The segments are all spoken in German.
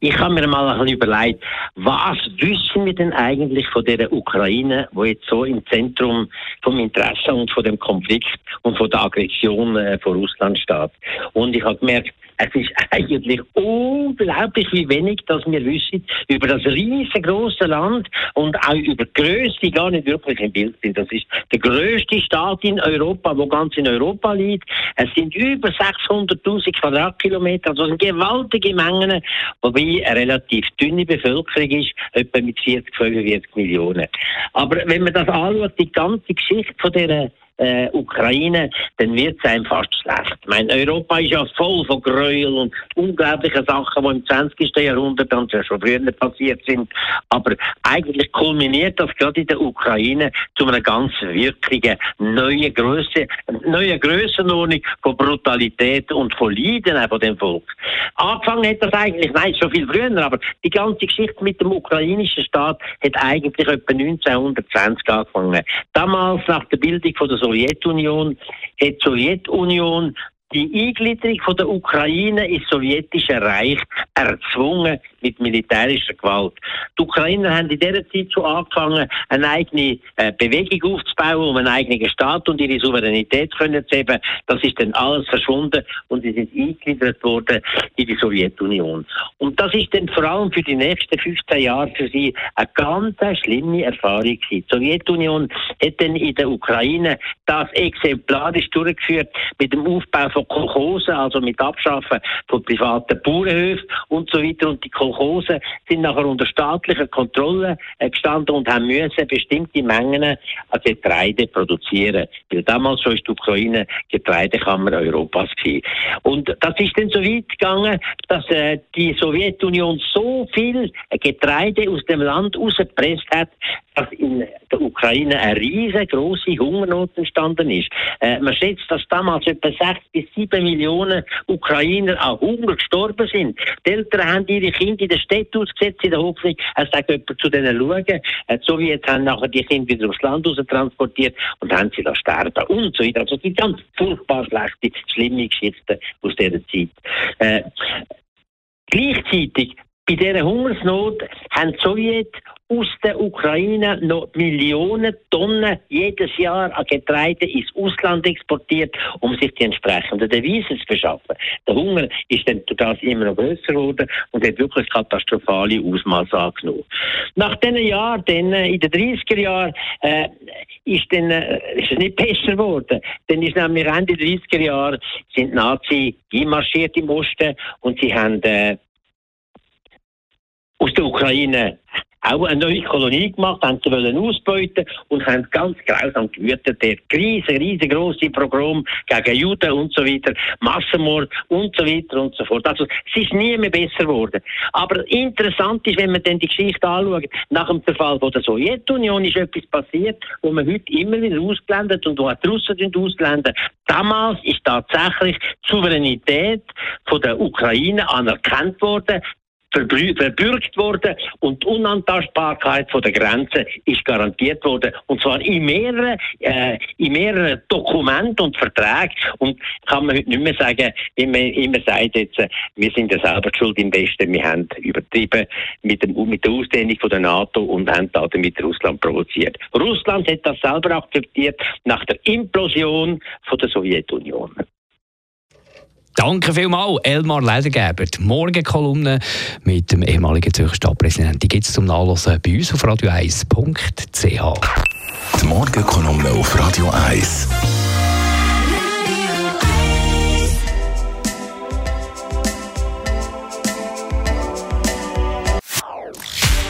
Ich habe mir mal ein bisschen überlegt, was wissen wir denn eigentlich von der Ukraine, wo jetzt so im Zentrum vom Interesse und von dem Konflikt und von der Aggression äh, von Russland steht. Und ich habe gemerkt, es ist eigentlich unglaublich, wie wenig das wir wissen über das riesengroße Land und auch über Größe, die gar nicht wirklich im Bild sind. Das ist der größte Staat in Europa, wo ganz in Europa liegt. Es sind über 600.000 Quadratkilometer, also sind gewaltige Mengen, wobei eine relativ dünne Bevölkerung ist, etwa mit 40, 45 Millionen. Aber wenn man das anschaut, die ganze Geschichte von dieser äh, Ukraine, dann wird es einem fast schlecht. Ich meine, Europa ist ja voll von Gräuel und unglaublichen Sachen, die im 20. Jahrhundert und schon früher passiert sind. Aber eigentlich kulminiert das gerade in der Ukraine zu einer ganz wirklichen neuen Größe, neuen Grössenordnung von Brutalität und von Leiden von dem Volk. Angefangen hat das eigentlich, nein, schon viel früher, aber die ganze Geschichte mit dem ukrainischen Staat hat eigentlich etwa 1920 angefangen. Damals nach der Bildung von der Sowjetunion. Hat die Sowjetunion die Eingliederung von der Ukraine ins sowjetische Reich erzwungen mit militärischer Gewalt. Die Ukrainer haben in dieser Zeit schon angefangen, eine eigene äh, Bewegung aufzubauen, um einen eigenen Staat und ihre Souveränität zu haben. Das ist dann alles verschwunden und sie sind eingegliedert worden in die Sowjetunion. Und das ist dann vor allem für die nächsten 15 Jahre für sie eine ganz schlimme Erfahrung gewesen. Die Sowjetunion hat dann in der Ukraine das exemplarisch durchgeführt mit dem Aufbau von Kolchosen, also mit Abschaffen von privaten Bauernhöfen und so weiter. Und die sind nachher unter staatlicher Kontrolle äh, gestanden und haben müssen bestimmte Mengen an Getreide produzieren. Weil damals schon ist die Ukraine Getreidekammer Europas gewesen. Und das ist dann so weit gegangen, dass äh, die Sowjetunion so viel Getreide aus dem Land rausgepresst hat, dass in der Ukraine eine riesengroße Hungernot entstanden ist. Äh, man schätzt, dass damals etwa 6 bis 7 Millionen Ukrainer an Hunger gestorben sind. Die Eltern haben ihre Kinder in der Städte ausgesetzt, in der Hoffnung, es sagt jemand zu denen schauen. Äh, so wie jetzt haben nachher die Kinder wieder aufs Land transportiert und haben sie sterben und so weiter. Also die ganz furchtbar schlechte, schlimme Geschichten aus dieser Zeit. Äh, gleichzeitig bei dieser Hungersnot haben die Sowjet aus der Ukraine noch Millionen Tonnen jedes Jahr an Getreide ins Ausland exportiert, um sich die entsprechenden Devisen zu verschaffen. Der Hunger ist dann durch das immer noch größer geworden und hat wirklich katastrophale Ausmaße angenommen. Nach diesen Jahren, dann, äh, in den 30er Jahren, äh, ist, dann, äh, ist es nicht besser geworden. Dann ist nämlich Ende der 30er Jahre sind Nazi einmarschiert im Osten und sie haben äh, aus der Ukraine auch eine neue Kolonie gemacht, haben sie wollen ausbeuten und haben ganz grausam gewütet. Der riesen, riesengroße Programm gegen Juden und so weiter, Massenmord und so weiter und so fort. Also es ist nie mehr besser geworden. Aber interessant ist, wenn man dann die Geschichte anschaut, nach dem Zerfall von der Sowjetunion ist etwas passiert, wo man heute immer wieder ausblendet und wo auch die Russen ausblenden. Damals ist tatsächlich die Souveränität von der Ukraine anerkannt worden verbürgt worden und die Unantastbarkeit von der Grenze ist garantiert worden und zwar in mehreren, äh, in mehreren Dokumenten und Verträgen und kann man heute nicht mehr sagen, wie man immer sagt jetzt, äh, wir sind ja selber schuld im Westen, wir haben übertrieben mit, dem, mit der Ausdehnung von der NATO und haben damit Russland provoziert. Russland hat das selber akzeptiert nach der Implosion von der Sowjetunion. Danke vielmals, Elmar Ledergeber. Die Morgenkolumne mit dem ehemaligen Zürcher Stadtpräsidenten gibt es zum Nachlesen bei uns auf radio1.ch. Die Morgenkolumne auf Radio 1.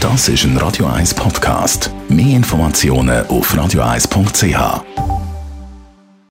Das ist ein Radio 1 Podcast. Mehr Informationen auf radio1.ch.